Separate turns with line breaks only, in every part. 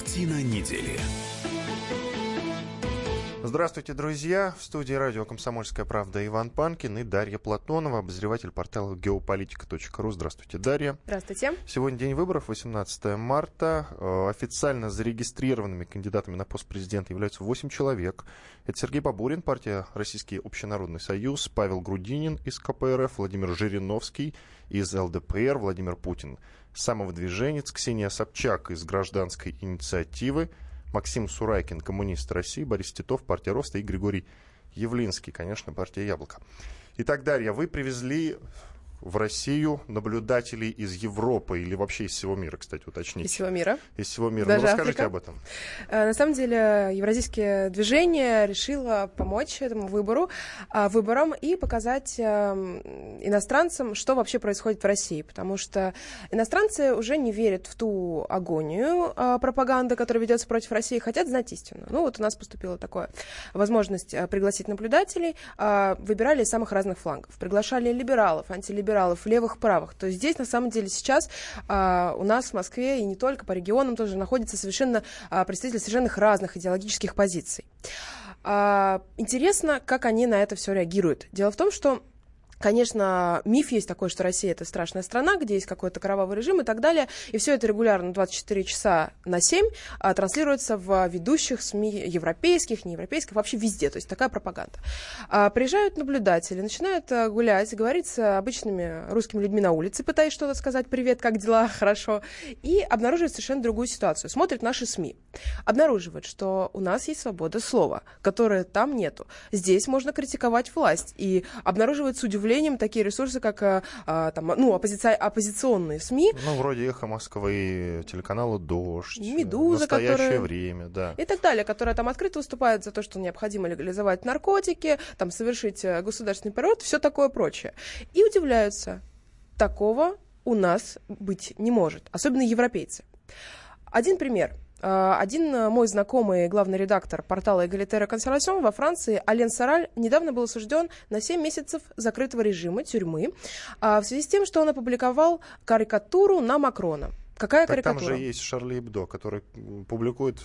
Картина недели.
Здравствуйте, друзья! В студии радио «Комсомольская правда» Иван Панкин и Дарья Платонова, обозреватель портала geopolitika.ru. Здравствуйте, Дарья.
Здравствуйте.
Сегодня день выборов, 18 марта. Э, официально зарегистрированными кандидатами на пост президента являются 8 человек. Это Сергей Бабурин, партия «Российский общенародный союз», Павел Грудинин из КПРФ, Владимир Жириновский из ЛДПР, Владимир Путин, самовыдвиженец, Ксения Собчак из «Гражданской инициативы», Максим Сурайкин, коммунист России, Борис Титов, партия Роста и Григорий Явлинский, конечно, партия Яблоко. Итак, Дарья, вы привезли в Россию наблюдателей из Европы или вообще из всего мира, кстати, уточните.
Из всего мира.
Из всего мира.
Даже
ну, расскажите
Африка.
об этом.
Э, На самом деле, Евразийское движение решило помочь этому выбору, а, выборам и показать эм, иностранцам, что вообще происходит в России. Потому что иностранцы уже не верят в ту агонию а, пропаганды, которая ведется против России, хотят знать истину. Ну вот у нас поступила такая возможность а, пригласить наблюдателей. А, Выбирали из самых разных флангов. Приглашали либералов, антилибералов, левых, правых. То есть здесь, на самом деле, сейчас а, у нас в Москве и не только по регионам тоже находятся совершенно а, представители совершенно разных идеологических позиций. А, интересно, как они на это все реагируют. Дело в том, что Конечно, миф есть такой, что Россия это страшная страна, где есть какой-то кровавый режим и так далее. И все это регулярно 24 часа на 7 а, транслируется в ведущих СМИ европейских, неевропейских, вообще везде. То есть такая пропаганда. А, приезжают наблюдатели, начинают а, гулять, говорить с обычными русскими людьми на улице, пытаясь что-то сказать, привет, как дела, хорошо, и обнаруживают совершенно другую ситуацию. Смотрят наши СМИ, обнаруживают, что у нас есть свобода слова, которой там нету. Здесь можно критиковать власть и обнаруживают с удивлением такие ресурсы, как а, а, там, ну, оппозиция, оппозиционные СМИ,
Ну, вроде «Эхо Москвы», телеканала «Дождь»,
«Медуза»,
«Настоящее
которая-
время», да.
и так далее, которые там открыто выступают за то, что необходимо легализовать наркотики, там совершить э, государственный переворот, все такое прочее. И удивляются, такого у нас быть не может, особенно европейцы. Один пример. Э, Один э, мой знакомый главный редактор портала Эгалитера Консервацион во Франции, Ален Сараль, недавно был осужден на 7 месяцев закрытого режима, тюрьмы, а, в связи с тем, что он опубликовал карикатуру на Макрона. Какая
Так там
карикатура?
же есть Шарли Эбдо, который публикует,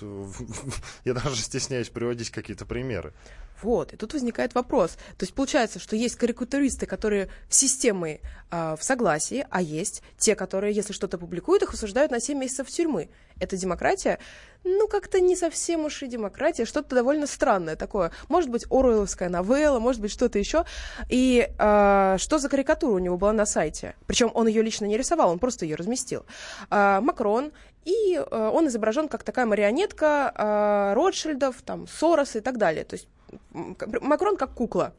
я даже стесняюсь приводить какие-то примеры.
Вот, и тут возникает вопрос. То есть получается, что есть карикатуристы, которые с системой а, в согласии, а есть те, которые, если что-то публикуют, их осуждают на 7 месяцев тюрьмы. Это демократия? Ну, как-то не совсем уж и демократия, что-то довольно странное такое. Может быть, Оруэлловская новелла, может быть, что-то еще. И а, что за карикатура у него была на сайте? Причем он ее лично не рисовал, он просто ее разместил. А, Макрон, и а, он изображен как такая марионетка а, Ротшильдов, там, Сороса и так далее. То есть Макрон как кукла.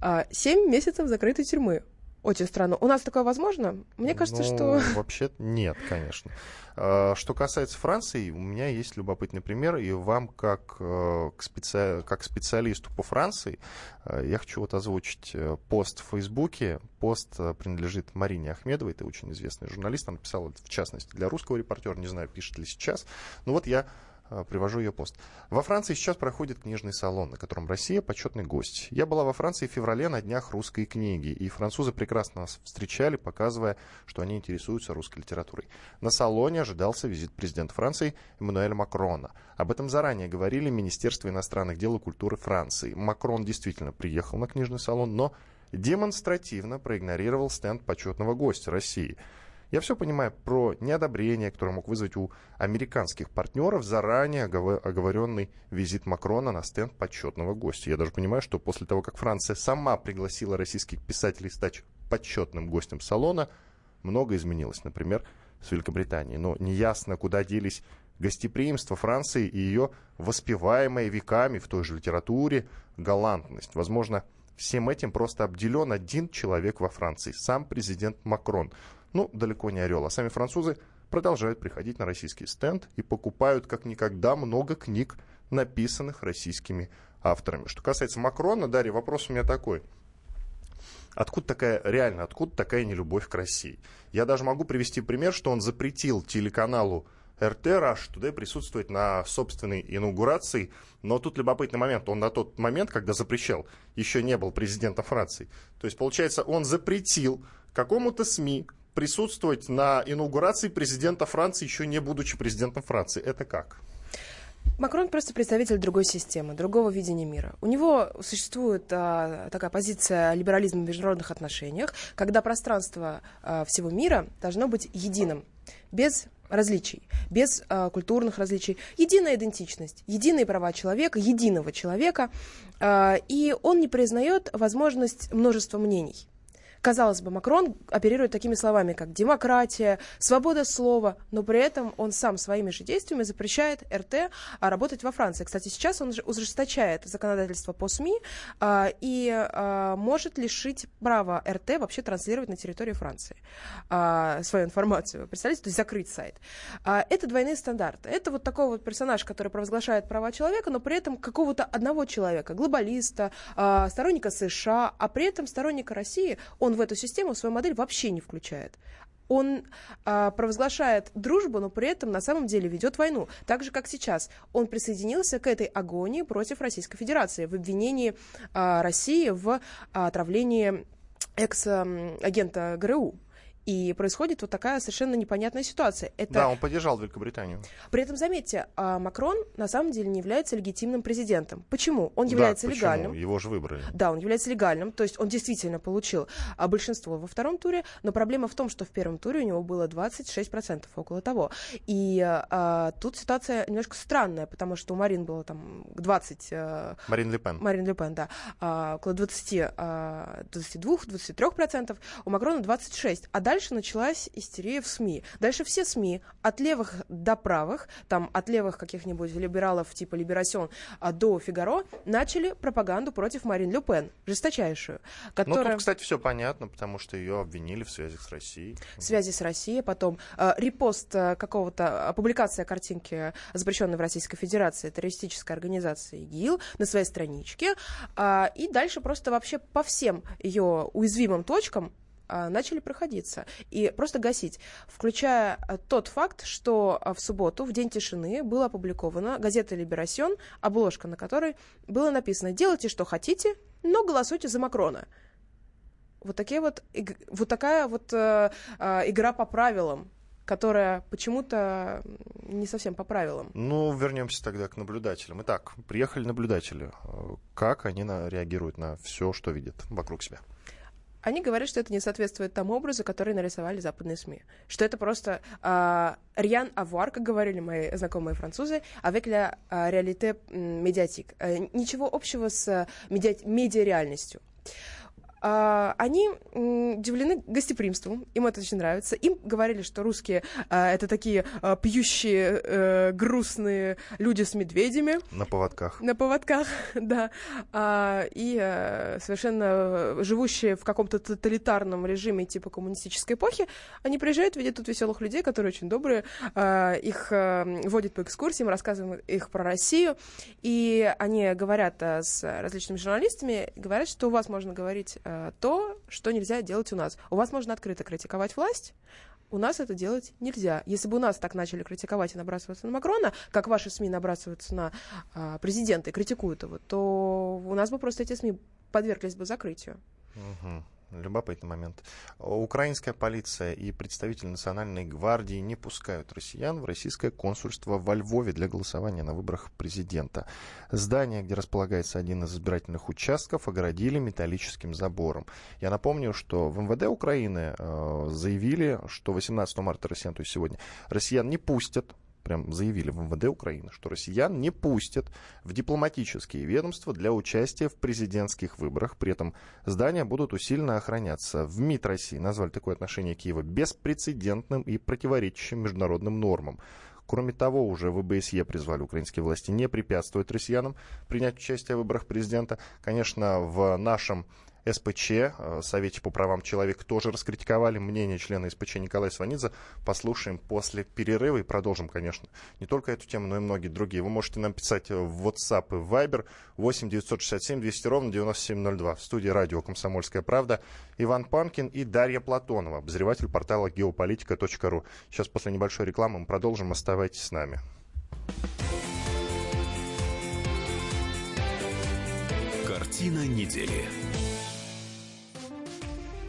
А, Семь месяцев закрытой тюрьмы. Очень странно. У нас такое возможно? Мне кажется,
Ну,
что...
Вообще нет, конечно. А, Что касается Франции, у меня есть любопытный пример, и вам, как, э, к специ- как специалисту по Франции, э, я хочу вот озвучить э, пост в Фейсбуке. Пост принадлежит Марине Ахмедовой, это очень известный журналист, она писала в частности для русского репортера, не знаю, пишет ли сейчас. Ну вот я привожу ее пост. Во Франции сейчас проходит книжный салон, на котором Россия почетный гость. Я была во Франции в феврале на днях русской книги, и французы прекрасно нас встречали, показывая, что они интересуются русской литературой. На салоне ожидался визит президента Франции Эммануэля Макрона. Об этом заранее говорили Министерство иностранных дел и культуры Франции. Макрон действительно приехал на книжный салон, но демонстративно проигнорировал стенд почетного гостя России. Я все понимаю про неодобрение, которое мог вызвать у американских партнеров заранее огово- оговоренный визит Макрона на стенд почетного гостя. Я даже понимаю, что после того, как Франция сама пригласила российских писателей стать почетным гостем салона, многое изменилось, например, с Великобританией. Но неясно, куда делись гостеприимство Франции и ее воспеваемая веками в той же литературе галантность. Возможно, всем этим просто обделен один человек во Франции, сам президент Макрон. Ну, далеко не орел. А сами французы продолжают приходить на российский стенд и покупают как никогда много книг, написанных российскими авторами. Что касается Макрона, Дарья, вопрос у меня такой. Откуда такая, реально, откуда такая нелюбовь к России? Я даже могу привести пример, что он запретил телеканалу РТ Rush туда присутствовать на собственной инаугурации. Но тут любопытный момент. Он на тот момент, когда запрещал, еще не был президентом Франции. То есть, получается, он запретил какому-то СМИ присутствовать на инаугурации президента Франции, еще не будучи президентом Франции. Это как?
Макрон просто представитель другой системы, другого видения мира. У него существует а, такая позиция либерализма в международных отношениях, когда пространство а, всего мира должно быть единым, без различий, без а, культурных различий. Единая идентичность, единые права человека, единого человека. А, и он не признает возможность множества мнений. Казалось бы, Макрон оперирует такими словами, как демократия, свобода слова, но при этом он сам своими же действиями запрещает РТ а, работать во Франции. Кстати, сейчас он ужесточает законодательство по СМИ а, и а, может лишить права РТ вообще транслировать на территории Франции а, свою информацию. Представляете, то есть закрыть сайт. А, это двойные стандарты. Это вот такой вот персонаж, который провозглашает права человека, но при этом какого-то одного человека, глобалиста, а, сторонника США, а при этом сторонника России, он в эту систему свою модель вообще не включает он а, провозглашает дружбу, но при этом на самом деле ведет войну. Так же, как сейчас. Он присоединился к этой агонии против Российской Федерации в обвинении а, России в а, отравлении экс-агента ГРУ. И происходит вот такая совершенно непонятная ситуация.
Это... Да, он поддержал Великобританию.
При этом, заметьте, а, Макрон на самом деле не является легитимным президентом. Почему? Он является
да,
легальным.
Почему? Его же выбрали.
Да, он является легальным, то есть он действительно получил а, большинство во втором туре, но проблема в том, что в первом туре у него было 26%, около того. И а, тут ситуация немножко странная, потому что у Марин было там 20... А,
Марин Лепен.
Марин Лепен, да. А, около 20, а, 22-23%, у Макрона 26%. А дальше дальше началась истерия в СМИ. Дальше все СМИ, от левых до правых, там от левых каких-нибудь либералов типа Либерасион а, до Фигаро, начали пропаганду против Марин Ле Пен, жесточайшую.
Которая... Ну, тут, кстати, все понятно, потому что ее обвинили в связи с Россией.
В связи с Россией, потом э, репост э, какого-то, публикация картинки, запрещенной в Российской Федерации террористической организации ИГИЛ на своей страничке, э, и дальше просто вообще по всем ее уязвимым точкам начали проходиться и просто гасить, включая а, тот факт, что а, в субботу, в День тишины, была опубликована газета «Либерасьон», обложка на которой было написано «Делайте, что хотите, но голосуйте за Макрона». Вот, такие вот, вот такая вот э, э, игра по правилам, которая почему-то не совсем по правилам.
Ну, вернемся тогда к наблюдателям. Итак, приехали наблюдатели. Как они на, реагируют на все, что видят вокруг себя?
Они говорят, что это не соответствует тому образу, который нарисовали западные СМИ. Что это просто э, риан авуар, как говорили мои знакомые французы, avec la réalité médiatique. Ничего общего с медиа- медиареальностью. А, они удивлены гостеприимством, им это очень нравится. Им говорили, что русские а, это такие а, пьющие, э, грустные люди с медведями.
На поводках.
На поводках, да. И э, совершенно живущие в каком-то тоталитарном режиме типа коммунистической эпохи, они приезжают, видят тут веселых людей, которые очень добрые, их э, водят по экскурсиям, рассказывают их про Россию, и они говорят с различными журналистами, говорят, что у вас можно говорить Э, то, что нельзя делать у нас. У вас можно открыто критиковать власть, у нас это делать нельзя. Если бы у нас так начали критиковать и набрасываться на Макрона, как ваши СМИ набрасываются на а, президента и критикуют его, то у нас бы просто эти СМИ подверглись бы закрытию.
Угу. Любопытный момент. Украинская полиция и представители Национальной гвардии не пускают россиян в российское консульство во Львове для голосования на выборах президента. Здание, где располагается один из избирательных участков, огородили металлическим забором. Я напомню, что в МВД Украины э, заявили, что 18 марта россиян, то есть сегодня, россиян не пустят прям заявили в МВД Украины, что россиян не пустят в дипломатические ведомства для участия в президентских выборах. При этом здания будут усиленно охраняться. В МИД России назвали такое отношение Киева беспрецедентным и противоречащим международным нормам. Кроме того, уже в ОБСЕ призвали украинские власти не препятствовать россиянам принять участие в выборах президента. Конечно, в нашем СПЧ, э, Совете по правам человека, тоже раскритиковали мнение члена СПЧ Николая Сванидзе. Послушаем после перерыва и продолжим, конечно, не только эту тему, но и многие другие. Вы можете нам писать в WhatsApp и Viber 8 967 200 ровно 9702. В студии радио «Комсомольская правда» Иван Панкин и Дарья Платонова, обозреватель портала geopolitika.ru. Сейчас после небольшой рекламы мы продолжим. Оставайтесь с нами.
Картина недели.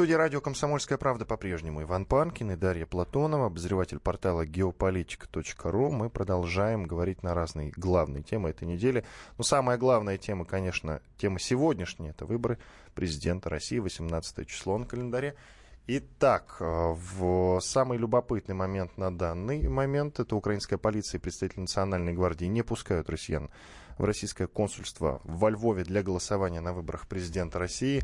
студии радио «Комсомольская правда» по-прежнему Иван Панкин и Дарья Платонова, обозреватель портала geopolitica.ru. Мы продолжаем говорить на разные главные темы этой недели. Но самая главная тема, конечно, тема сегодняшняя, это выборы президента России, 18 число на календаре. Итак, э, в самый любопытный момент на данный момент это украинская полиция и представители Национальной гвардии не пускают россиян в российское консульство во Львове для голосования на выборах президента России.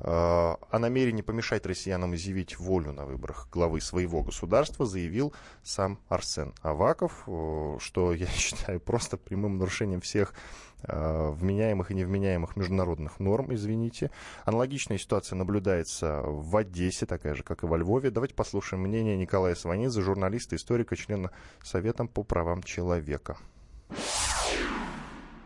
Э, о намерении помешать россиянам изъявить волю на выборах главы своего государства заявил сам Арсен Аваков, э, что я считаю просто прямым нарушением всех э, вменяемых и невменяемых международных норм, извините. Аналогичная ситуация наблюдается в Одессе, такая же, как и во Львове. Давайте послушаем мнение Николая Сванидзе, журналиста, историка, члена Совета по правам человека.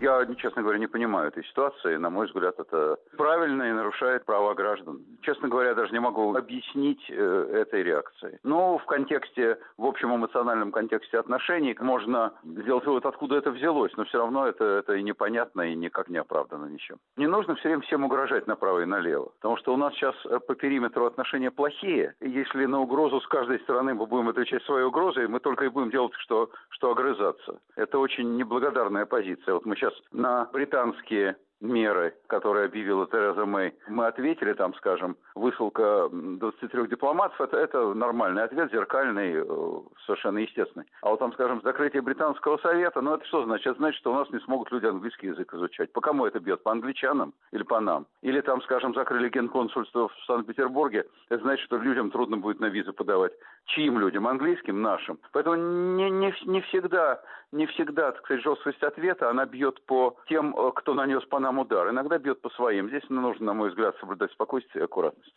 Я, честно говоря, не понимаю этой ситуации. На мой взгляд, это правильно и нарушает права граждан. Честно говоря, даже не могу объяснить э, этой реакции. Но в контексте, в общем эмоциональном контексте отношений можно сделать вывод, откуда это взялось, но все равно это, это и непонятно, и никак не оправдано ничем. Не нужно все время всем угрожать направо и налево, потому что у нас сейчас э, по периметру отношения плохие. И если на угрозу с каждой стороны мы будем отвечать своей угрозой, мы только и будем делать, что, что огрызаться. Это очень неблагодарная позиция. Вот мы сейчас сейчас на британские меры, которые объявила Тереза Мэй, мы ответили, там, скажем, высылка 23 дипломатов, это, это нормальный ответ, зеркальный, э, совершенно естественный. А вот там, скажем, закрытие британского совета, ну это что значит? Это значит, что у нас не смогут люди английский язык изучать. По кому это бьет? По англичанам или по нам? Или там, скажем, закрыли генконсульство в Санкт-Петербурге, это значит, что людям трудно будет на визу подавать. Чьим людям? Английским? Нашим. Поэтому не, не, не всегда, не всегда, так сказать, жесткость ответа, она бьет по тем, э, кто нанес по нам удар. Иногда бьет по своим. Здесь нужно, на мой взгляд, соблюдать спокойствие и аккуратность.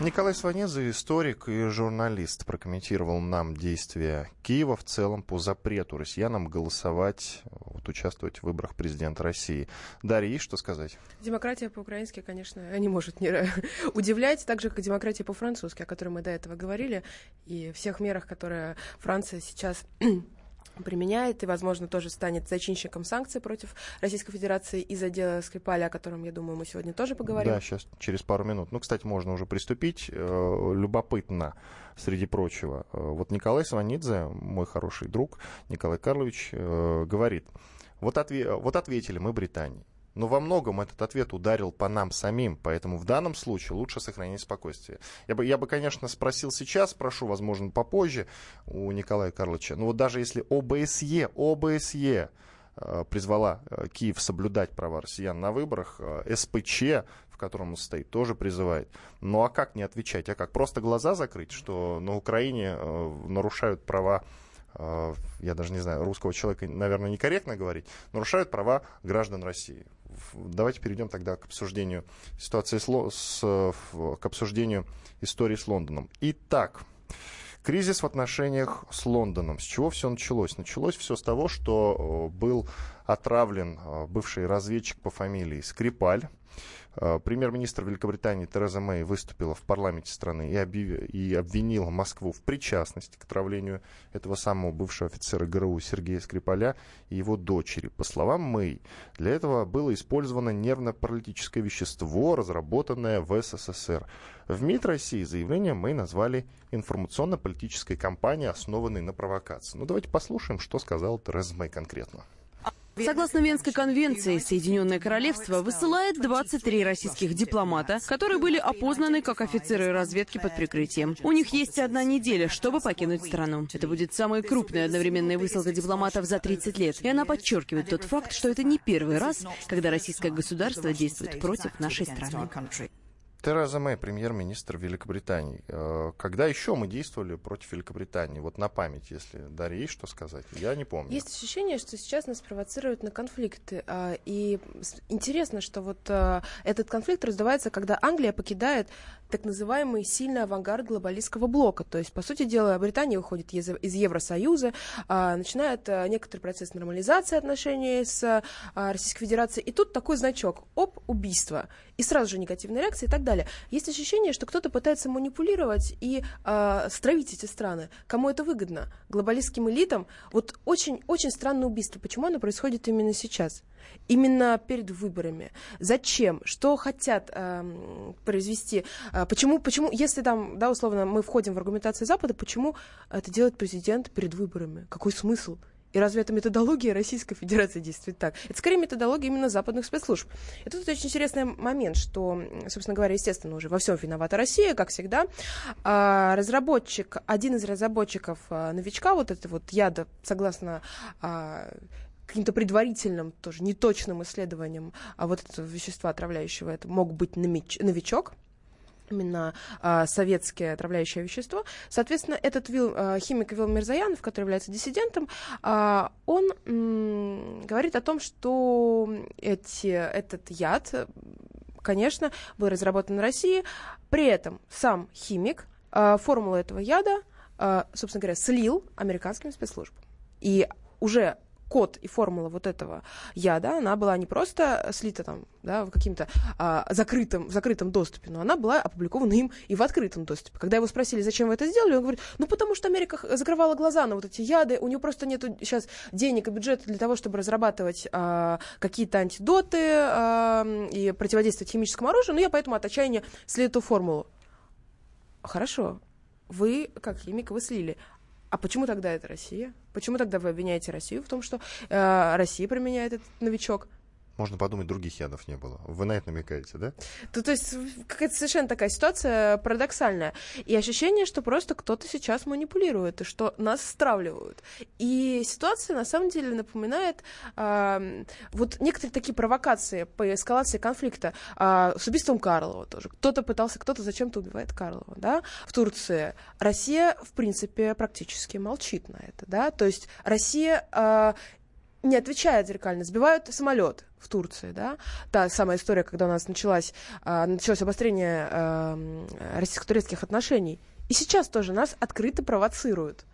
Николай Сванеза, историк и журналист, прокомментировал нам действия Киева в целом по запрету россиянам голосовать, вот, участвовать в выборах президента России. Дарья, есть что сказать?
Демократия по-украински, конечно, не может не удивлять, так же, как демократия по-французски, о которой мы до этого говорили, и всех мерах, которые Франция сейчас применяет и, возможно, тоже станет зачинщиком санкций против Российской Федерации из-за дела Скрипаля, о котором, я думаю, мы сегодня тоже поговорим.
Да, сейчас, через пару минут. Ну, кстати, можно уже приступить. Э, любопытно, среди прочего. Э, вот Николай Сванидзе, мой хороший друг, Николай Карлович, э, говорит, вот, отве- вот ответили мы Британии. Но во многом этот ответ ударил по нам самим, поэтому в данном случае лучше сохранить спокойствие. Я бы, я бы, конечно, спросил сейчас, спрошу, возможно, попозже у Николая Карловича, но вот даже если ОБСЕ, ОБСЕ э, призвала э, Киев соблюдать права россиян на выборах, э, СПЧ, в котором он стоит, тоже призывает. Ну а как не отвечать? А как? Просто глаза закрыть, что на Украине нарушают права я даже не знаю, русского человека, наверное, некорректно говорить, нарушают права граждан России давайте перейдем тогда к обсуждению ситуации с, с, к обсуждению истории с Лондоном. Итак, кризис в отношениях с Лондоном. С чего все началось? Началось все с того, что э, был отравлен э, бывший разведчик по фамилии Скрипаль. Э, премьер-министр Великобритании Тереза Мэй выступила в парламенте страны и, объяв... и обвинила Москву в причастности к отравлению этого самого бывшего офицера ГРУ Сергея Скрипаля и его дочери. По словам Мэй, для этого было использовано нервно-паралитическое вещество, разработанное в СССР. В МИД России заявление Мэй назвали информационно-политической кампанией, основанной на провокации. Ну давайте послушаем, что сказал Тереза Мэй конкретно.
Согласно Венской конвенции, Соединенное Королевство высылает 23 российских дипломата, которые были опознаны как офицеры разведки под прикрытием. У них есть одна неделя, чтобы покинуть страну. Это будет самая крупная одновременная высылка дипломатов за 30 лет. И она подчеркивает тот факт, что это не первый раз, когда российское государство действует против нашей страны.
Тереза Мэй, премьер-министр Великобритании. Э, когда еще мы действовали против Великобритании? Вот на память, если Дарья есть что сказать? Я не помню.
Есть ощущение, что сейчас нас провоцируют на конфликты. А, и интересно, что вот э, этот конфликт раздавается, когда Англия покидает так называемый сильный авангард глобалистского блока. То есть, по сути дела, Британия выходит из, Евросоюза, а, начинает а, некоторый процесс нормализации отношений с Российской Федерацией. И тут такой значок. Оп, убийство. И сразу же негативная реакция и так далее. Есть ощущение, что кто-то пытается манипулировать и а, стравить эти страны. Кому это выгодно? Глобалистским элитам. Вот очень-очень странное убийство. Почему оно происходит именно сейчас? именно перед выборами. Зачем? Что хотят э, произвести? Э, почему, почему, если там, да, условно, мы входим в аргументацию Запада, почему это делает президент перед выборами? Какой смысл? И разве это методология Российской Федерации действует так? Это скорее методология именно западных спецслужб. И тут очень интересный момент, что, собственно говоря, естественно, уже во всем виновата Россия, как всегда. А, разработчик, один из разработчиков а, новичка, вот это вот яда, согласно а, каким-то предварительным, тоже неточным исследованием а вот этого вещества отравляющего, это мог быть новичок, именно а, советское отравляющее вещество. Соответственно, этот вил, а, химик Вил Мирзаянов, который является диссидентом, а, он м, говорит о том, что эти, этот яд, конечно, был разработан в России. При этом сам химик а, формулу этого яда, а, собственно говоря, слил американским спецслужбам. И уже код и формула вот этого яда, она была не просто слита там, да, в каким-то а, закрытом, в закрытом доступе, но она была опубликована им и в открытом доступе. Когда его спросили, зачем вы это сделали, он говорит, ну потому что Америка закрывала глаза на вот эти яды, у нее просто нет сейчас денег и бюджета для того, чтобы разрабатывать а, какие-то антидоты а, и противодействовать химическому оружию, но я поэтому от отчаяния слил эту формулу. Хорошо, вы, как химик, вы слили. А почему тогда это Россия? Почему тогда вы обвиняете Россию в том, что э, Россия применяет этот новичок?
Можно подумать, других ядов не было. Вы на это намекаете, да?
То, то есть какая-то совершенно такая ситуация парадоксальная. И ощущение, что просто кто-то сейчас манипулирует, и что нас стравливают. И ситуация на самом деле напоминает э, вот некоторые такие провокации по эскалации конфликта э, с убийством Карлова тоже. Кто-то пытался, кто-то зачем-то убивает Карлова, да, в Турции. Россия, в принципе, практически молчит на это, да, то есть Россия э, не отвечает зеркально, сбивают самолет в Турции, да, та самая история, когда у нас началась, э, началось обострение э, российско-турецких отношений. И сейчас тоже нас открыто провоцируют.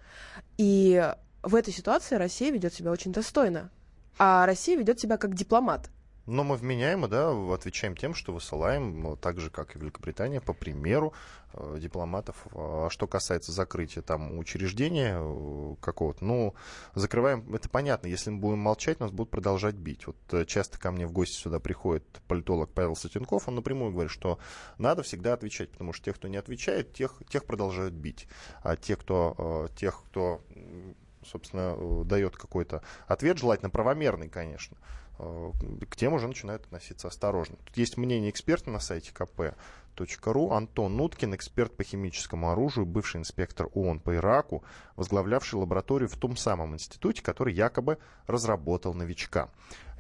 И в этой ситуации Россия ведет себя очень достойно. А Россия ведет себя как дипломат.
Но мы вменяемо, да, отвечаем тем, что высылаем, ну, так же, как и Великобритания, по примеру э, дипломатов. А что касается закрытия там учреждения э, какого-то, ну, закрываем, это понятно, если мы будем молчать, нас будут продолжать бить. Вот э, часто ко мне в гости сюда приходит политолог Павел Сатенков, он напрямую говорит, что надо всегда отвечать, потому что тех, кто не отвечает, тех, тех продолжают бить. А те, кто, э, тех, кто собственно, э, дает какой-то ответ, желательно правомерный, конечно, Э, к тем уже начинают относиться осторожно. Тут есть мнение эксперта на сайте kp.ru. Антон Нуткин, эксперт по химическому оружию, бывший инспектор ООН по Ираку, возглавлявший лабораторию в том самом институте, который якобы разработал новичка.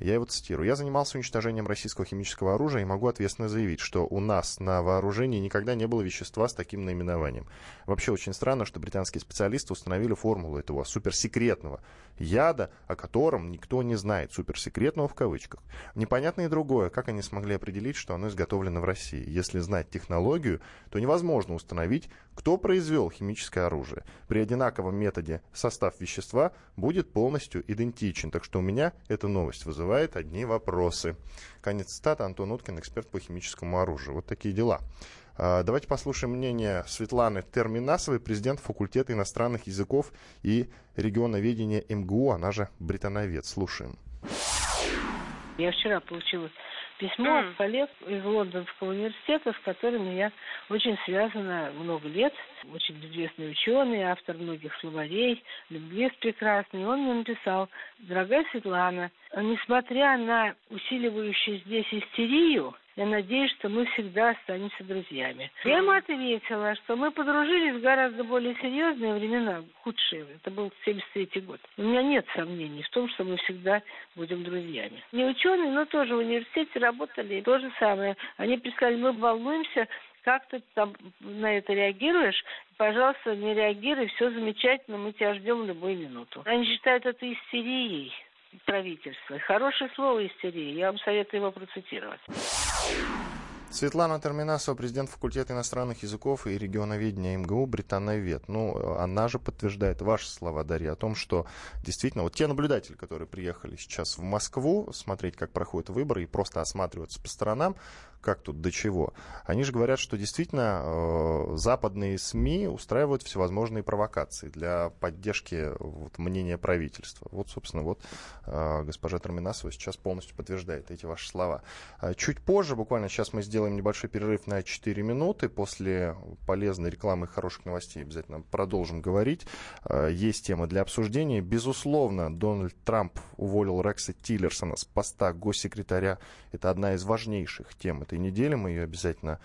Я его цитирую. «Я занимался уничтожением российского химического оружия и могу ответственно заявить, что у нас на вооружении никогда не было вещества с таким наименованием. Вообще очень странно, что британские специалисты установили формулу этого суперсекретного яда, о котором никто не знает, суперсекретного в кавычках. Непонятно и другое, как они смогли определить, что оно изготовлено в России. Если знать технологию, то невозможно установить, кто произвел химическое оружие. При одинаковом методе состав вещества будет полностью идентичен. Так что у меня эта новость вызывает одни вопросы. Конец цитаты. Антон Уткин, эксперт по химическому оружию. Вот такие дела. А, давайте послушаем мнение Светланы Терминасовой, президент факультета иностранных языков и регионоведения МГУ, она же британовед. Слушаем.
Я вчера получила письмо от коллег из Лондонского университета, с которыми я очень связана много лет. Очень известный ученый, автор многих словарей, лингвист прекрасный. Он мне написал, дорогая Светлана, несмотря на усиливающую здесь истерию, я надеюсь, что мы всегда останемся друзьями. Я ему ответила, что мы подружились в гораздо более серьезные времена, худшие. Это был 73 год. У меня нет сомнений в том, что мы всегда будем друзьями. Не ученые, но тоже в университете работали. То же самое. Они писали, мы волнуемся, как ты там на это реагируешь? Пожалуйста, не реагируй, все замечательно, мы тебя ждем любую минуту. Они считают это истерией правительства. Хорошее слово истерия. Я вам советую его процитировать.
Светлана Терминасова, президент факультета иностранных языков и регионоведения МГУ Британовед. Ну, она же подтверждает ваши слова, Дарья, о том, что действительно вот те наблюдатели, которые приехали сейчас в Москву смотреть, как проходят выборы и просто осматриваться по сторонам, как тут до чего. Они же говорят, что действительно э, западные СМИ устраивают всевозможные провокации для поддержки вот, мнения правительства. Вот, собственно, вот э, госпожа Терминасова сейчас полностью подтверждает эти ваши слова. А чуть позже, буквально сейчас мы сделаем небольшой перерыв на 4 минуты. После полезной рекламы и хороших новостей обязательно продолжим говорить. Э, есть темы для обсуждения. Безусловно, Дональд Трамп уволил Рекса Тиллерсона с поста госсекретаря. Это одна из важнейших тем этой недели. Мы ее обязательно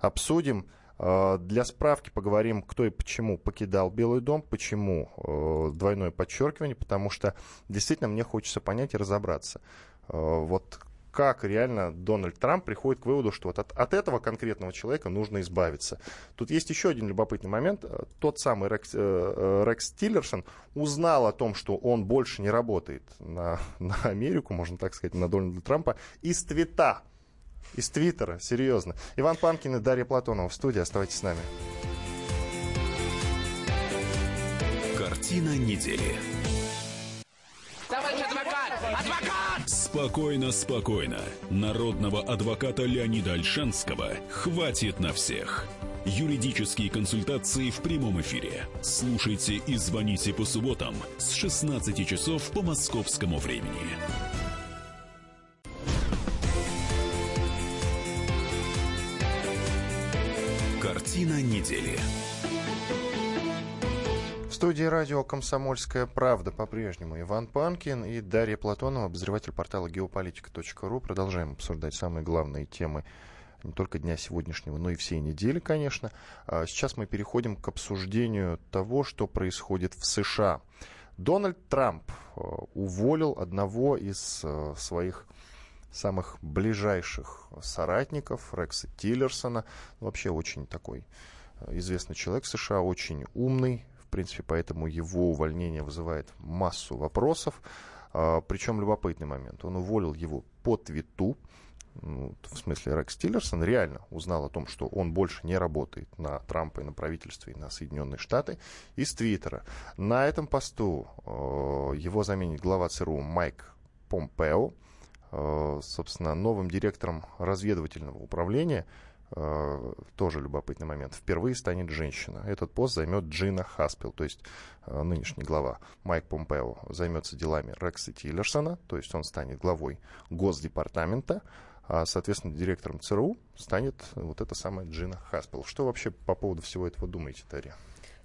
обсудим. Э, для справки поговорим, кто и почему покидал Белый дом, почему э, двойное подчеркивание, потому что действительно мне хочется понять и разобраться. Э, вот как реально Дональд Трамп приходит к выводу, что вот от, от этого конкретного человека нужно избавиться. Тут есть еще один любопытный момент. Тот самый Рекс, э, Рекс Тиллерсон узнал о том, что он больше не работает на, на Америку, можно так сказать, на Дональда Трампа, из твита из Твиттера, серьезно. Иван Панкин и Дарья Платонова в студии. Оставайтесь с нами.
Картина недели.
Товарищ адвокат! Адвокат!
Спокойно, спокойно. Народного адвоката Леонида Альшанского хватит на всех. Юридические консультации в прямом эфире. Слушайте и звоните по субботам с 16 часов по московскому времени. Картина недели.
В студии радио «Комсомольская правда» по-прежнему Иван Панкин и Дарья Платонова, обозреватель портала geopolitika.ru. Продолжаем обсуждать самые главные темы не только дня сегодняшнего, но и всей недели, конечно. А сейчас мы переходим к обсуждению того, что происходит в США. Дональд Трамп э, уволил одного из э, своих самых ближайших соратников Рекса Тиллерсона. Вообще очень такой э, известный человек в США, очень умный. В принципе, поэтому его увольнение вызывает массу вопросов. А, причем любопытный момент. Он уволил его по твиту. Ну, в смысле, Рекс Тиллерсон реально узнал о том, что он больше не работает на Трампа и на правительство, и на Соединенные Штаты, из Твиттера. На этом посту э, его заменит глава ЦРУ Майк Помпео. Э, собственно, новым директором разведывательного управления, э, тоже любопытный момент, впервые станет женщина. Этот пост займет Джина Хаспел, то есть э, нынешний глава Майк Помпео займется делами Рекса Тиллерсона, то есть он станет главой Госдепартамента, а, соответственно, директором ЦРУ станет вот эта самая Джина Хаспел. Что вообще по поводу всего этого думаете, Тарья?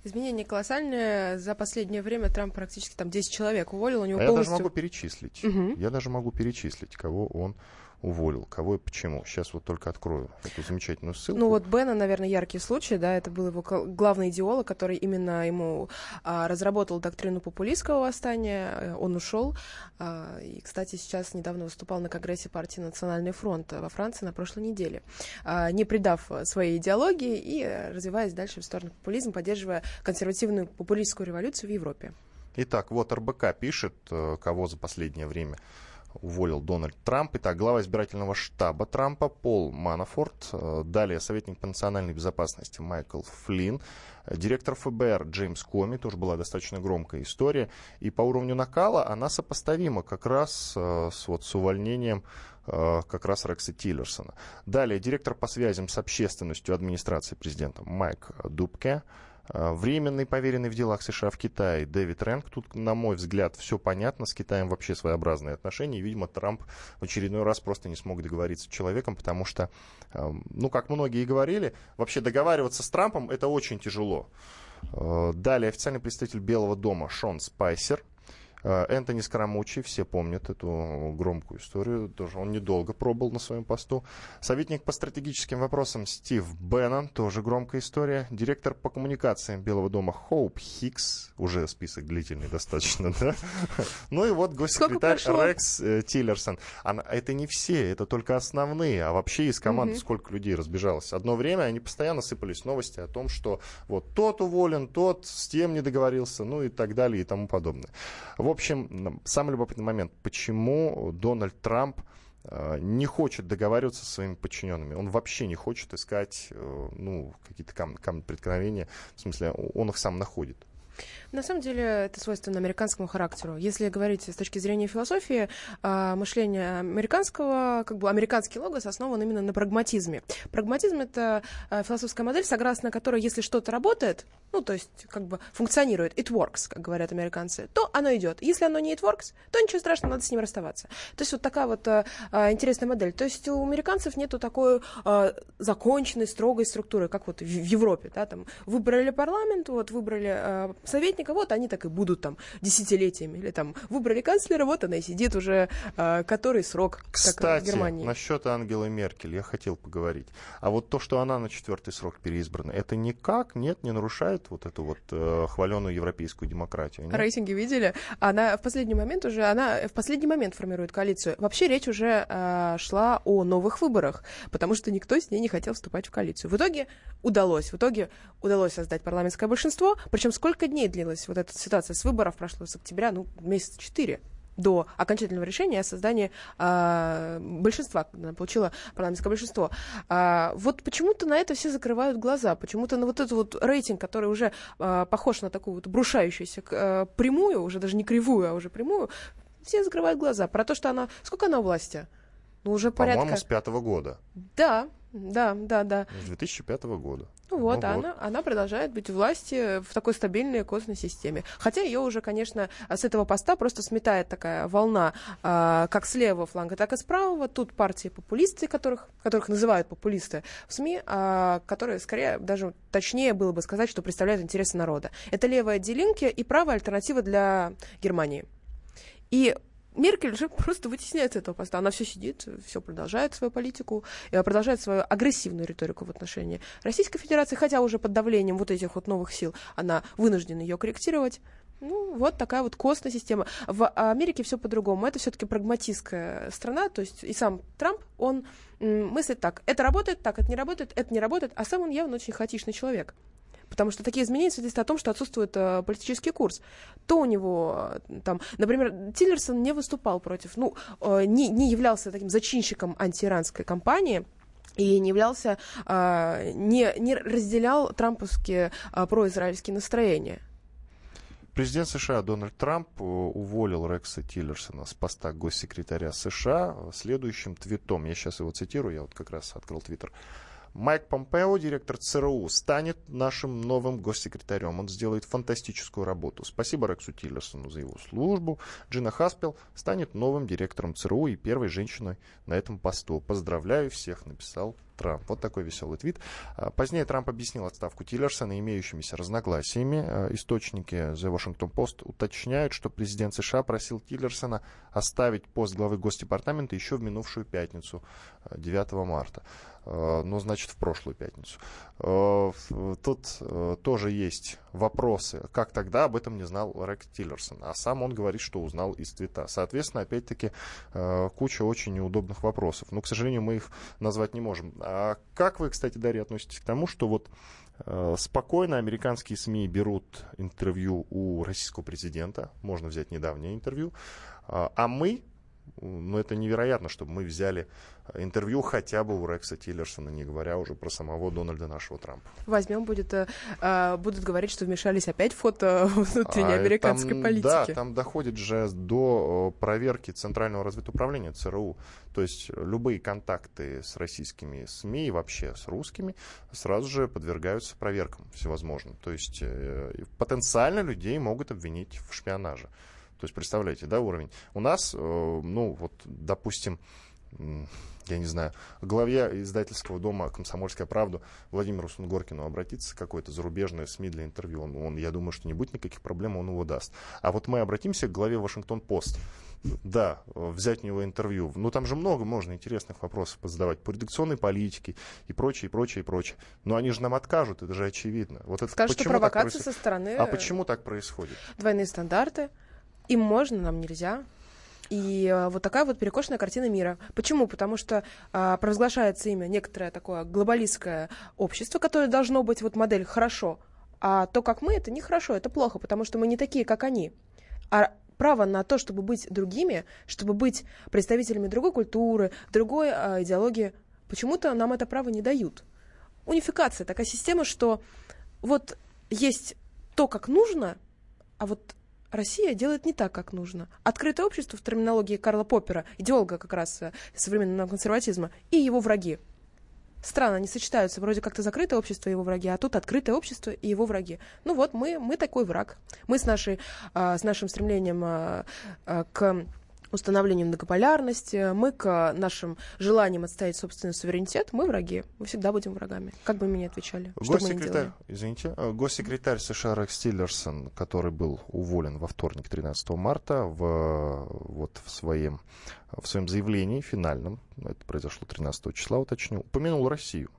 Изменения колоссальные. За последнее время Трамп практически там 10 человек уволил. У него
а
полностью...
я даже могу перечислить. Угу. Я даже могу перечислить, кого он уволил, кого и почему. Сейчас вот только открою эту замечательную ссылку.
Ну вот Бена, наверное, яркий случай, да, это был его главный идеолог, который именно ему а, разработал доктрину популистского восстания, э, он ушел, а, и, кстати, сейчас недавно выступал на Конгрессе партии Национальный фронт во Франции на прошлой неделе, а, не придав своей идеологии и развиваясь дальше в сторону популизма, поддерживая консервативную популистскую революцию в Европе.
Итак, вот РБК пишет, э, кого за последнее время уволил Дональд Трамп. Итак, глава избирательного штаба Трампа Пол Манафорт, э, далее советник по национальной безопасности Майкл Флинн, э, директор ФБР Джеймс Коми, тоже была достаточно громкая история, и по уровню накала она сопоставима как раз э, с, вот, с увольнением как раз Рекса Тиллерсона. Далее, директор по связям с общественностью администрации президента Майк Дубке, временный поверенный в делах США в Китае Дэвид Рэнк. Тут, на мой взгляд, все понятно. С Китаем вообще своеобразные отношения. И, видимо, Трамп в очередной раз просто не смог договориться с человеком, потому что, ну, как многие и говорили, вообще договариваться с Трампом это очень тяжело. А, далее официальный представитель Белого дома Шон Спайсер – Энтони Скоромучи, все помнят эту громкую историю, тоже он недолго пробыл на своем посту. Советник по стратегическим вопросам Стив Беннон, тоже громкая история. Директор по коммуникациям Белого дома Хоуп Хикс, уже список длительный достаточно, да? Ну и вот госсекретарь Рекс э, Тиллерсон. Это не все, это только основные, а вообще из команды сколько людей разбежалось. Одно время они постоянно сыпались новости о том, что вот тот уволен, тот с тем не договорился, ну и так далее и тому подобное. В общем, самый любопытный момент, почему Дональд Трамп э, не хочет договариваться со своими подчиненными. Он вообще не хочет искать ну, какие-то камни, камни преткновения. В смысле, он их сам находит.
На самом деле это свойственно американскому характеру. Если говорить с точки зрения философии, а, мышление американского, как бы американский логос основан именно на прагматизме. Прагматизм — это а, философская модель, согласно которой, если что-то работает, ну, то есть как бы функционирует, it works, как говорят американцы, то оно идет. Если оно не it works, то ничего страшного, надо с ним расставаться. То есть вот такая вот а, интересная модель. То есть у американцев нету такой законченной, строгой структуры, как вот в, Европе, да, там выбрали парламент, вот выбрали а, советника, вот они так и будут там десятилетиями. Или там выбрали канцлера, вот она и сидит уже э, который срок,
Кстати,
как в Германии.
насчет Ангелы Меркель я хотел поговорить. А вот то, что она на четвертый срок переизбрана, это никак, нет, не нарушает вот эту вот э, хваленую европейскую демократию? Нет?
Рейтинги видели? Она в последний момент уже, она в последний момент формирует коалицию. Вообще речь уже э, шла о новых выборах, потому что никто с ней не хотел вступать в коалицию. В итоге удалось, в итоге удалось создать парламентское большинство, причем сколько дней длилась вот эта ситуация с выборов, прошло с октября, ну, месяца четыре до окончательного решения о создании э, большинства, когда она получила парламентское большинство. А, вот почему-то на это все закрывают глаза, почему-то на вот этот вот рейтинг, который уже а, похож на такую вот брушающуюся а, прямую, уже даже не кривую, а уже прямую, все закрывают глаза. Про то, что она... Сколько она у власти?
Ну, уже порядка... По-моему, с пятого года.
Да, да, да, да.
С 2005 года.
Ну вот, ну, а вот. Она, она продолжает быть у власти в такой стабильной костной системе. Хотя ее уже, конечно, с этого поста просто сметает такая волна а, как с левого фланга, так и с правого. Тут партии популисты, которых, которых называют популисты в СМИ, а, которые, скорее, даже точнее было бы сказать, что представляют интересы народа. Это левая делинки и правая альтернатива для Германии. И Меркель же просто вытесняет с этого поста. Она все сидит, все продолжает свою политику, э, продолжает свою агрессивную риторику в отношении Российской Федерации, хотя уже под давлением вот этих вот новых сил она вынуждена ее корректировать. Ну, вот такая вот костная система. В Америке все по-другому. Это все-таки прагматистская страна, то есть и сам Трамп, он мыслит так, это работает, так, это не работает, это не работает, а сам он явно очень хаотичный человек потому что такие изменения свидетельствуют о том, что отсутствует э, политический курс. То у него, э, там, например, Тиллерсон не выступал против, ну, э, не, не являлся таким зачинщиком антииранской кампании, и не являлся, э, не, не разделял трамповские э, произраильские настроения.
Президент США Дональд Трамп э, уволил Рекса Тиллерсона с поста госсекретаря США следующим твитом. Я сейчас его цитирую, я вот как раз открыл твиттер. Майк Помпео, директор ЦРУ, станет нашим новым госсекретарем. Он сделает фантастическую работу. Спасибо Рексу Тиллерсону за его службу. Джина Хаспел станет новым директором ЦРУ и первой женщиной на этом посту. Поздравляю всех, написал Трамп. Вот такой веселый твит. А, позднее Трамп объяснил отставку Тиллерсона имеющимися разногласиями. А, источники The Washington Post уточняют, что президент США просил Тиллерсона оставить пост главы Госдепартамента еще в минувшую пятницу, 9 а, марта. Ну, значит, в прошлую пятницу. Тут тоже есть вопросы. Как тогда об этом не знал Рекс Тиллерсон? А сам он говорит, что узнал из твита. Соответственно, опять-таки, куча очень неудобных вопросов. Но, к сожалению, мы их назвать не можем. А как вы, кстати, Дарья, относитесь к тому, что вот спокойно американские СМИ берут интервью у российского президента, можно взять недавнее интервью, а мы ну, это невероятно, чтобы мы взяли интервью хотя бы у Рекса Тиллерсона, не говоря уже про самого Дональда нашего Трампа.
Возьмем, будет, э, будут говорить, что вмешались опять в фото внутренней а, американской
там,
политики.
Да, там доходит же до проверки Центрального разведуправления ЦРУ. То есть любые контакты с российскими СМИ и вообще с русскими сразу же подвергаются проверкам всевозможным. То есть э, потенциально людей могут обвинить в шпионаже. То есть, представляете, да, уровень. У нас, э, ну, вот, допустим, я не знаю, главе издательского дома «Комсомольская правда» Владимиру Сунгоркину обратиться какой-то зарубежной СМИ для интервью. Он, он, я думаю, что не будет никаких проблем, он его даст. А вот мы обратимся к главе «Вашингтон-Пост». Да, взять у него интервью. Ну, там же много можно интересных вопросов задавать по редакционной политике и прочее, и прочее, и прочее. Но они же нам откажут, это же очевидно. Вот это
Скажут, что провокация со стороны...
А почему так происходит?
Двойные стандарты. Им можно, нам нельзя. И а, вот такая вот перекошенная картина мира. Почему? Потому что а, провозглашается имя некоторое такое глобалистское общество, которое должно быть вот модель хорошо, а то, как мы, это нехорошо, это плохо, потому что мы не такие, как они. А право на то, чтобы быть другими, чтобы быть представителями другой культуры, другой э, идеологии, почему-то нам это право не дают. Унификация такая система, что вот есть то, как нужно, а вот Россия делает не так, как нужно. Открытое общество в терминологии Карла Поппера, идеолога как раз э, современного консерватизма, и его враги. Странно, они сочетаются. Вроде как-то закрытое общество и его враги, а тут открытое общество и его враги. Ну вот, мы, мы такой враг. Мы с, нашей, а, с нашим стремлением а, а, к установлению многополярности, мы к нашим желаниям отстоять собственный суверенитет, мы враги. Мы всегда будем врагами. Как бы мы ни отвечали.
Госсекретарь, извините, э, госсекретарь США Рекс Тиллерсон, который был уволен во вторник 13 марта в, вот в своем, в своем заявлении финальном, это произошло 13 числа, уточню, упомянул Россию.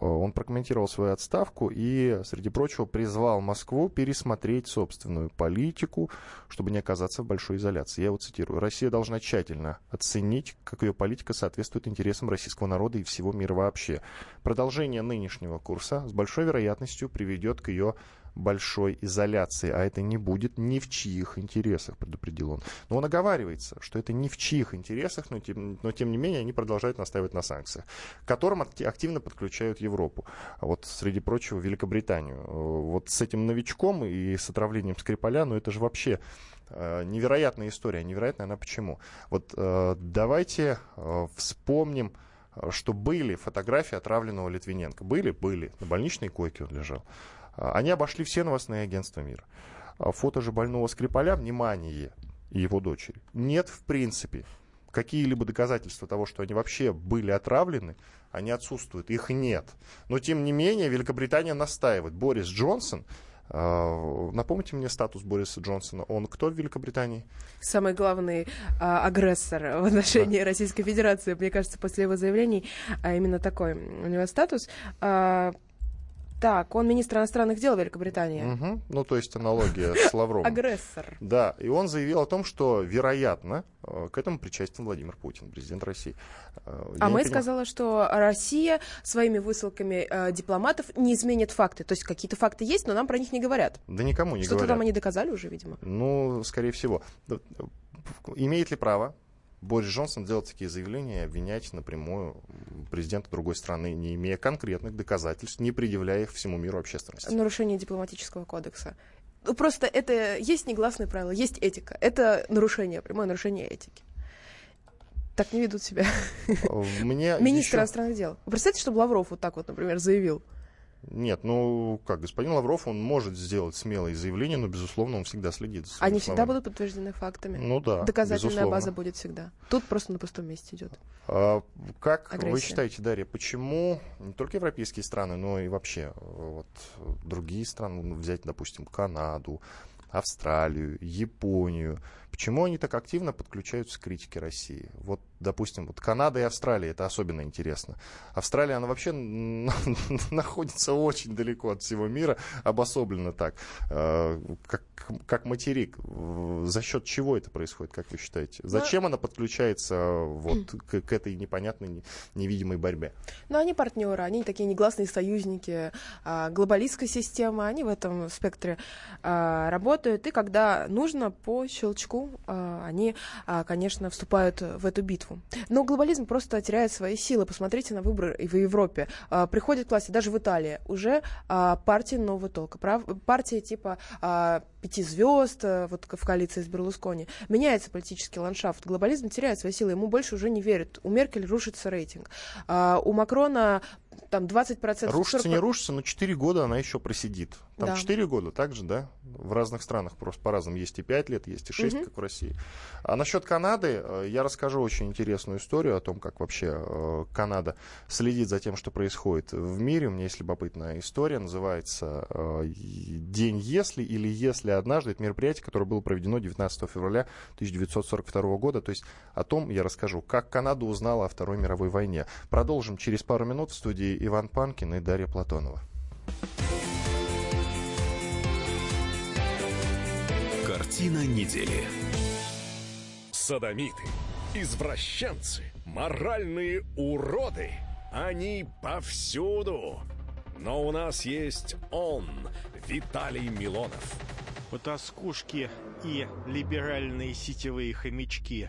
Э, он прокомментировал свою отставку и, среди прочего, призвал Москву пересмотреть собственную политику, чтобы не оказаться в большой изоляции. Я его цитирую. «Россия должна тщательно оценить, как ее политика соответствует интересам российского народа и всего мира вообще. Продолжение нынешнего курса с большой вероятностью приведет к ее большой изоляции, а это не будет ни в чьих интересах, предупредил он. Но он оговаривается, что это ни в чьих интересах, но тем, но тем не менее они продолжают настаивать на санкциях, к которым активно подключают Европу. А вот среди прочего Великобританию. Вот с этим новичком и с отравлением Скрипаля, ну это же вообще э, невероятная история. Невероятная она почему? Вот э, давайте э, вспомним что были фотографии отравленного Литвиненко. Были? Были. На больничной койке он лежал. А, они обошли все новостные агентства мира. А, фото же больного Скрипаля, внимание, и его дочери. Нет, в принципе, какие-либо доказательства того, что они вообще были отравлены, они отсутствуют, их нет. Но, тем не менее, Великобритания настаивает. Борис Джонсон, э, напомните мне статус Бориса Джонсона, он кто в Великобритании?
Самый главный э, агрессор в отношении да. Российской Федерации, мне кажется, после его заявлений, а именно такой у него статус. Э, так, он министр иностранных дел Великобритании.
Угу. Ну, то есть аналогия с Лавровым.
Агрессор.
Да, и он заявил о том, что, вероятно, э, к этому причастен Владимир Путин, президент России.
Э, я а Мэй сказала, что Россия своими высылками э, дипломатов не изменит факты. То есть какие-то факты есть, но нам про них не говорят.
Да никому не
Что-то
говорят.
там они доказали уже, видимо.
Ну, скорее всего. Имеет ли право Борис Джонсон делать такие заявления и обвинять напрямую президента другой страны, не имея конкретных доказательств, не предъявляя их всему миру общественности.
Нарушение дипломатического кодекса. Ну, просто это есть негласные правила, есть этика. Это нарушение, прямое нарушение этики. Так не ведут себя.
Мне
Министр еще... иностранных дел. Представьте, что Лавров вот так вот, например, заявил.
Нет, ну как, господин Лавров, он может сделать смелые заявления, но, безусловно, он всегда следит за
Они всегда будут подтверждены фактами.
Ну да,
Доказательная
безусловно.
база будет всегда. Тут просто на пустом месте идет.
А, как Агрессия. вы считаете, Дарья, почему не только европейские страны, но и вообще вот, другие страны, ну, взять, допустим, Канаду, Австралию, Японию, почему они так активно подключаются к критике России? Вот допустим, вот Канада и Австралия, это особенно интересно. Австралия, она вообще находится очень далеко от всего мира, обособлена так, э, как, как материк. За счет чего это происходит, как вы считаете? Ну, Зачем Но... она подключается вот к, к этой непонятной, невидимой борьбе?
Ну, они партнеры, они такие негласные союзники а, глобалистской системы, они в этом спектре а, работают, и когда нужно, по щелчку, а, они, конечно, вступают в эту битву. Но глобализм просто теряет свои силы. Посмотрите на выборы в Европе. А, приходит к власти, даже в Италии, уже а, партия нового толка. Прав... Партия типа а, пяти звезд, а, вот в коалиции с Берлускони. Меняется политический ландшафт. Глобализм теряет свои силы. Ему больше уже не верят. У Меркель рушится рейтинг. А, у Макрона там 20%.
Рушится, 40... не рушится, но 4 года она еще просидит. Там да. 4 года также, да? В разных странах просто по-разному. Есть и 5 лет, есть и 6, угу. как в России. А насчет Канады э, я расскажу очень интересную историю о том, как вообще э, Канада следит за тем, что происходит в мире. У меня есть любопытная история, называется э, «День если» или «Если однажды». Это мероприятие, которое было проведено 19 февраля 1942 года. То есть о том я расскажу, как Канада узнала о Второй мировой войне. Продолжим через пару минут в студии Иван Панкин и Дарья Платонова.
Картина недели.
Садомиты, извращенцы, моральные уроды. Они повсюду. Но у нас есть он, Виталий Милонов.
потаскушки и либеральные сетевые хомячки.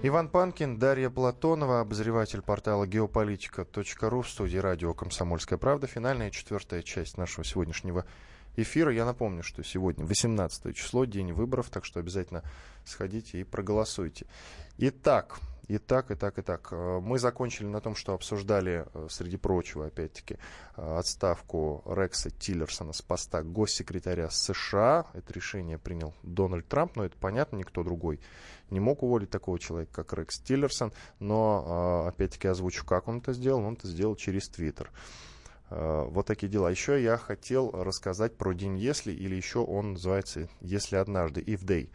Иван Панкин, Дарья Платонова, обозреватель портала geopolitica.ru в студии радио «Комсомольская правда». Финальная четвертая часть нашего сегодняшнего эфира. Я напомню, что сегодня 18 число, день выборов, так что обязательно сходите и проголосуйте. Итак, и так, и так, и так. Э, мы закончили на том, что обсуждали, э, среди прочего, опять-таки, э, отставку Рекса Тиллерсона с поста госсекретаря США. Это решение принял Дональд Трамп, но это понятно, никто другой не мог уволить такого человека, как Рекс Тиллерсон. Но, опять-таки, озвучу, как он это сделал. Он это сделал через Твиттер. Вот такие дела. Еще я хотел рассказать про день если, или еще он называется «Если однажды», «If Day».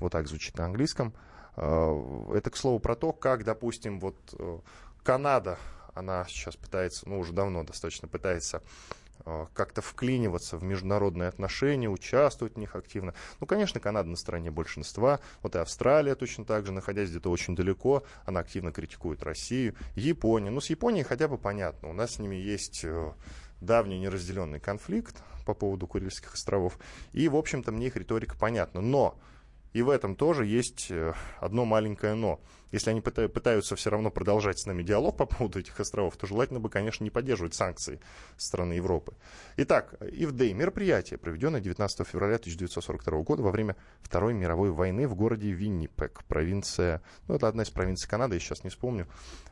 Вот так звучит на английском. Э, это, к слову, про то, как, допустим, вот э, Канада, она сейчас пытается, ну, уже давно достаточно пытается э, как-то вклиниваться в международные отношения, участвовать в них активно. Ну, конечно, Канада на стороне большинства. Вот и Австралия точно так же, находясь где-то очень далеко, она активно критикует Россию. Япония. Ну, с Японией хотя бы понятно. У нас с ними есть давний неразделенный конфликт по поводу Курильских островов. И, в общем-то, мне их риторика понятна. Но и в этом тоже есть э, одно маленькое «но». Если они пытаются все равно продолжать с нами диалог по поводу этих островов, то желательно бы, конечно, не поддерживать санкции страны Европы. Итак, ИВД мероприятие, проведенное 19 февраля 1942 года во время Второй мировой войны в городе Виннипек, провинция, ну, это одна из провинций Канады, я сейчас не вспомню.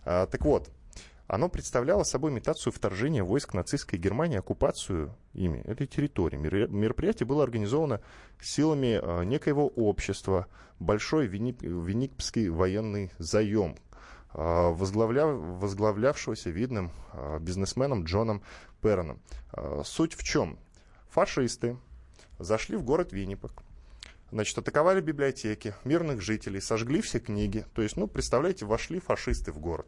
А, так вот, оно представляло собой имитацию вторжения войск нацистской Германии, оккупацию ими этой территории. Мероприятие было организовано силами а, некоего общества, Большой Винникский военный заем, а, возглавля, возглавлявшегося видным а, бизнесменом Джоном Перроном. Суть в чем? Фашисты зашли в город Виннипек, Значит, атаковали библиотеки, мирных жителей, сожгли все книги. То есть, ну, представляете, вошли фашисты в город.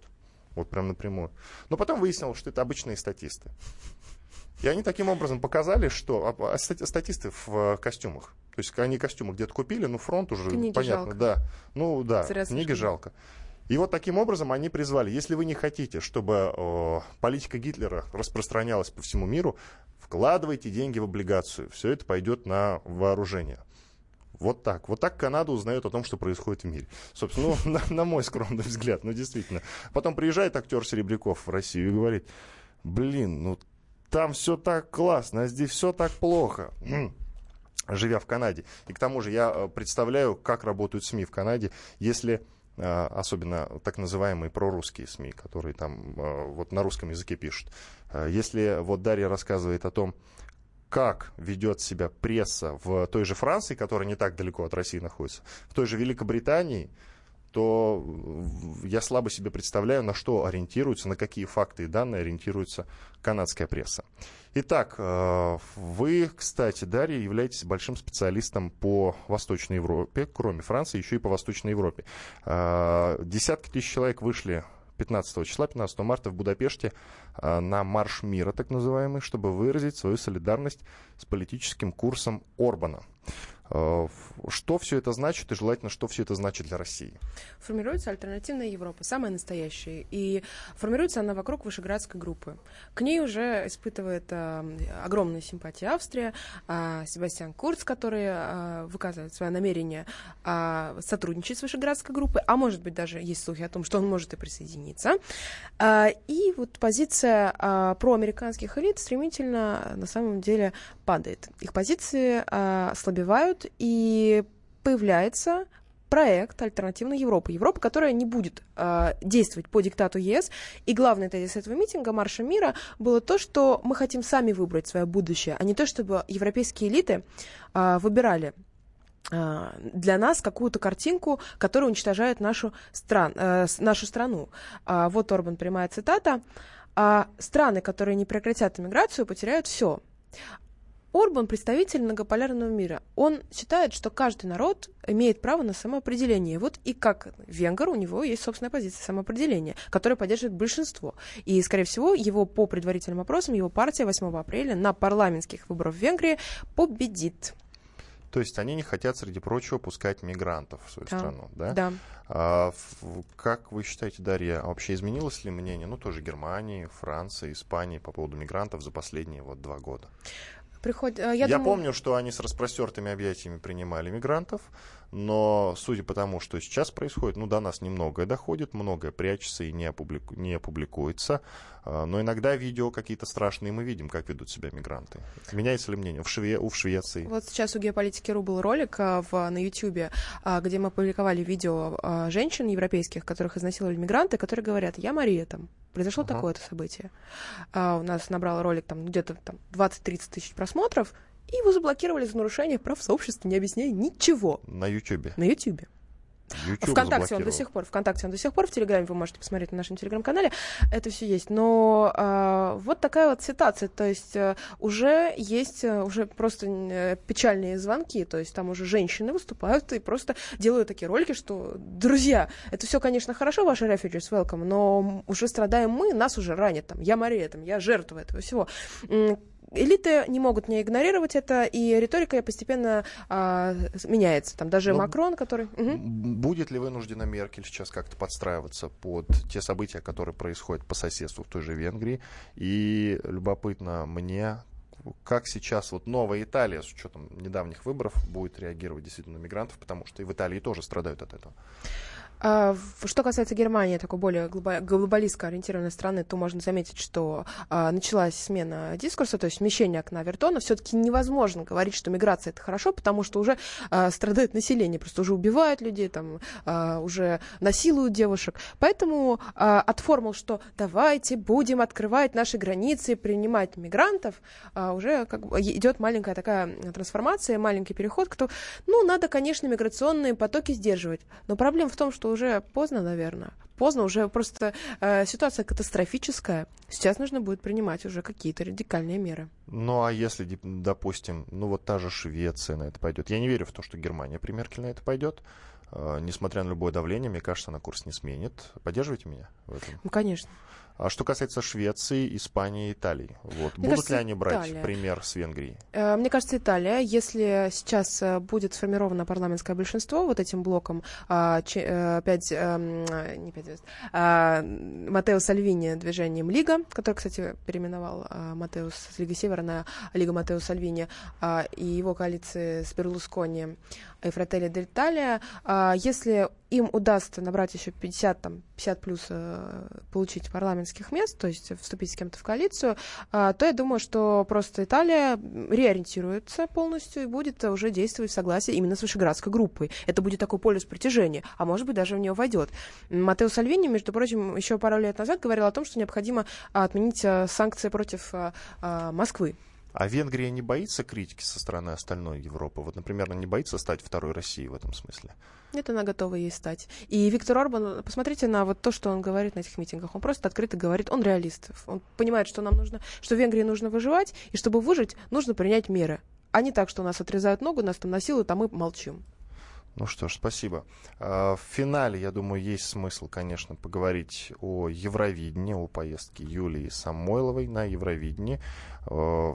Вот прям напрямую. Но потом выяснилось, что это обычные статисты. И они таким образом показали, что а, а, статисты в э, костюмах. То есть они костюмы где-то купили, ну фронт уже книги понятно, жалко. да. Ну да, Зря книги слишком. жалко. И вот таким образом они призвали, если вы не хотите, чтобы о, политика Гитлера распространялась по всему миру, вкладывайте деньги в облигацию. Все это пойдет на вооружение. Вот так. Вот так Канада узнает о том, что происходит в мире. Собственно, ну, на, на мой скромный взгляд, ну, действительно. Потом приезжает актер Серебряков в Россию и говорит, блин, ну, там все так классно, а здесь все так плохо живя в Канаде. И к тому же я э, представляю, как работают СМИ в Канаде, если э, особенно так называемые прорусские СМИ, которые там э, вот на русском языке пишут. Если вот Дарья рассказывает о том, как ведет себя пресса в той же Франции, которая не так далеко от России находится, в той же Великобритании, то я слабо себе представляю, на что ориентируется, на какие факты и данные ориентируется канадская пресса. Итак, э, вы, кстати, Дарья, являетесь большим специалистом по Восточной Европе, кроме Франции, еще и по Восточной Европе. Э, десятки тысяч человек вышли 15 числа, 15 марта в Будапеште а, на Марш мира, так называемый, чтобы выразить свою солидарность с политическим курсом Орбана. Э, что все это значит и желательно, что все это значит для России?
Формируется альтернативная Европа, самая настоящая. И формируется она вокруг Вышеградской группы. К ней уже испытывает э, огромную симпатию Австрия, э, Себастьян Курц, который э, выказывает свое намерение э, сотрудничать с Вышеградской группой, а может быть даже есть слухи о том, что он может и присоединиться. Э, и вот позиция э, проамериканских элит стремительно на самом деле падает. Их позиции э, ослабевают, умирают, и появляется проект альтернативной Европы. Европа, которая не будет э, действовать по диктату ЕС. И главный тезис этого митинга, Марша мира, было то, что мы хотим сами выбрать свое будущее, а не то, чтобы европейские элиты э, выбирали для нас какую-то картинку, которая уничтожает нашу, стран, э, нашу страну. Э, вот Орбан, прямая цитата. «Страны, которые не прекратят иммиграцию, потеряют все. Орбан представитель многополярного мира. Он считает, что каждый народ имеет право на самоопределение. Вот и как венгер, у него есть собственная позиция самоопределения, которая поддерживает большинство. И, скорее всего, его по предварительным опросам, его партия 8 апреля на парламентских выборах в Венгрии победит.
То есть они не хотят, среди прочего, пускать мигрантов в свою
да.
страну, да?
Да.
А, как вы считаете, Дарья, а вообще изменилось ли мнение, ну, тоже Германии, Франции, Испании по поводу мигрантов за последние вот два года?
Приход...
Я,
я
я
думаю...
помню, что они с распростертыми объятиями принимали мигрантов, но судя по тому, что сейчас происходит, ну, до нас немногое доходит, многое прячется и не, опублику... не публикуется, но иногда видео какие-то страшные мы видим, как ведут себя мигранты. Меняется ли мнение в, Шве... в Швеции?
Вот сейчас у Геополитики.ру был ролик в... на YouTube, где мы публиковали видео женщин европейских, которых изнасиловали мигранты, которые говорят, я Мария там, произошло uh-huh. такое-то событие. А, у нас набрал ролик там где-то там 20-30 тысяч просмотров, и его заблокировали за нарушение прав сообщества, не объясняя ничего.
На Ютьюбе?
На Ютьюбе.
YouTube
ВКонтакте он до сих пор, ВКонтакте он до сих пор, в Телеграме вы можете посмотреть на нашем Телеграм-канале, это все есть. Но э, вот такая вот ситуация, то есть э, уже есть э, уже просто э, печальные звонки, то есть там уже женщины выступают и просто делают такие ролики, что, друзья, это все, конечно, хорошо, ваши refugees welcome, но уже страдаем мы, нас уже ранят, там, я Мария, там, я жертва этого всего элиты не могут не игнорировать это, и риторика постепенно а, меняется. Там даже Но Макрон, который... Угу.
Будет ли вынуждена Меркель сейчас как-то подстраиваться под те события, которые происходят по соседству в той же Венгрии? И любопытно мне, как сейчас вот новая Италия с учетом недавних выборов будет реагировать действительно на мигрантов, потому что и в Италии тоже страдают от этого.
А, что касается Германии, такой более глобалистско ориентированной страны, то можно заметить, что а, началась смена дискурса, то есть смещение окна Вертона. Все-таки невозможно говорить, что миграция это хорошо, потому что уже а, страдает население, просто уже убивают людей, там, уже насилуют девушек. Поэтому от формул, что давайте будем открывать наши границы, принимать мигрантов, уже как бы идет маленькая такая трансформация, маленький переход, кто, ну, надо, конечно, миграционные потоки сдерживать. Но проблема в том, что что уже поздно, наверное. Поздно, уже просто э, ситуация катастрофическая. Сейчас нужно будет принимать уже какие-то радикальные меры.
Ну а если, допустим, ну вот та же Швеция на это пойдет. Я не верю в то, что Германия при Меркель на это пойдет. Э, несмотря на любое давление, мне кажется, она курс не сменит. Поддерживаете меня в этом?
Ну, конечно.
А что касается Швеции, Испании, Италии, вот, будут кажется, ли они брать Италия. пример с Венгрии?
Э, мне кажется, Италия. Если сейчас э, будет сформировано парламентское большинство вот этим блоком, а, э, пять, эм, не пять звезд, а, Матео Сальвини движением Лига, который, кстати, переименовал а, Матеус с Лига Севера на Лига Матео Сальвини, и его коалиции с Берлускони и Фрателли Д'Италия, если им удастся набрать еще 50, там, 50 плюс получить парламент парламентских мест, то есть вступить с кем-то в коалицию, а, то я думаю, что просто Италия реориентируется полностью и будет уже действовать в согласии именно с Вышеградской группой. Это будет такой полюс притяжения, а может быть даже в него войдет. Матео Сальвини, между прочим, еще пару лет назад говорил о том, что необходимо отменить а, санкции против а, Москвы.
А Венгрия не боится критики со стороны остальной Европы? Вот, например, она не боится стать второй Россией в этом смысле?
Нет, она готова ей стать. И Виктор Орбан, посмотрите на вот то, что он говорит на этих митингах. Он просто открыто говорит, он реалист. Он понимает, что нам нужно, что Венгрии нужно выживать, и чтобы выжить, нужно принять меры. А не так, что у нас отрезают ногу, нас там насилуют, а мы молчим.
Ну что ж, спасибо. А, в финале, я думаю, есть смысл, конечно, поговорить о Евровидении, о поездке Юлии Самойловой на Евровидении. А,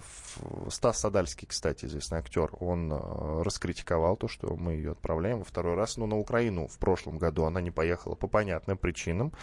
Стас Садальский, кстати, известный актер, он а, раскритиковал то, что мы ее отправляем во второй раз, но на Украину в прошлом году она не поехала по понятным причинам.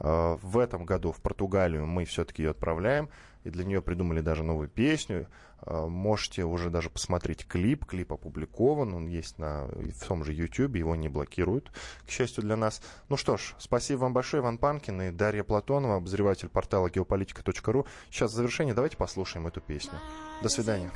В этом году в Португалию мы все-таки ее отправляем, и для нее придумали даже новую песню. Можете уже даже посмотреть клип. Клип опубликован, он есть на, в том же YouTube, его не блокируют, к счастью для нас. Ну что ж, спасибо вам большое, Иван Панкин и Дарья Платонова, обозреватель портала geopolitika.ru. Сейчас в завершение давайте послушаем эту песню. До свидания.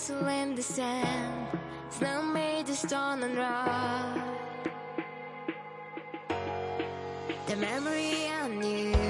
Castle in the sand. Snow made of stone and rock. The memory on you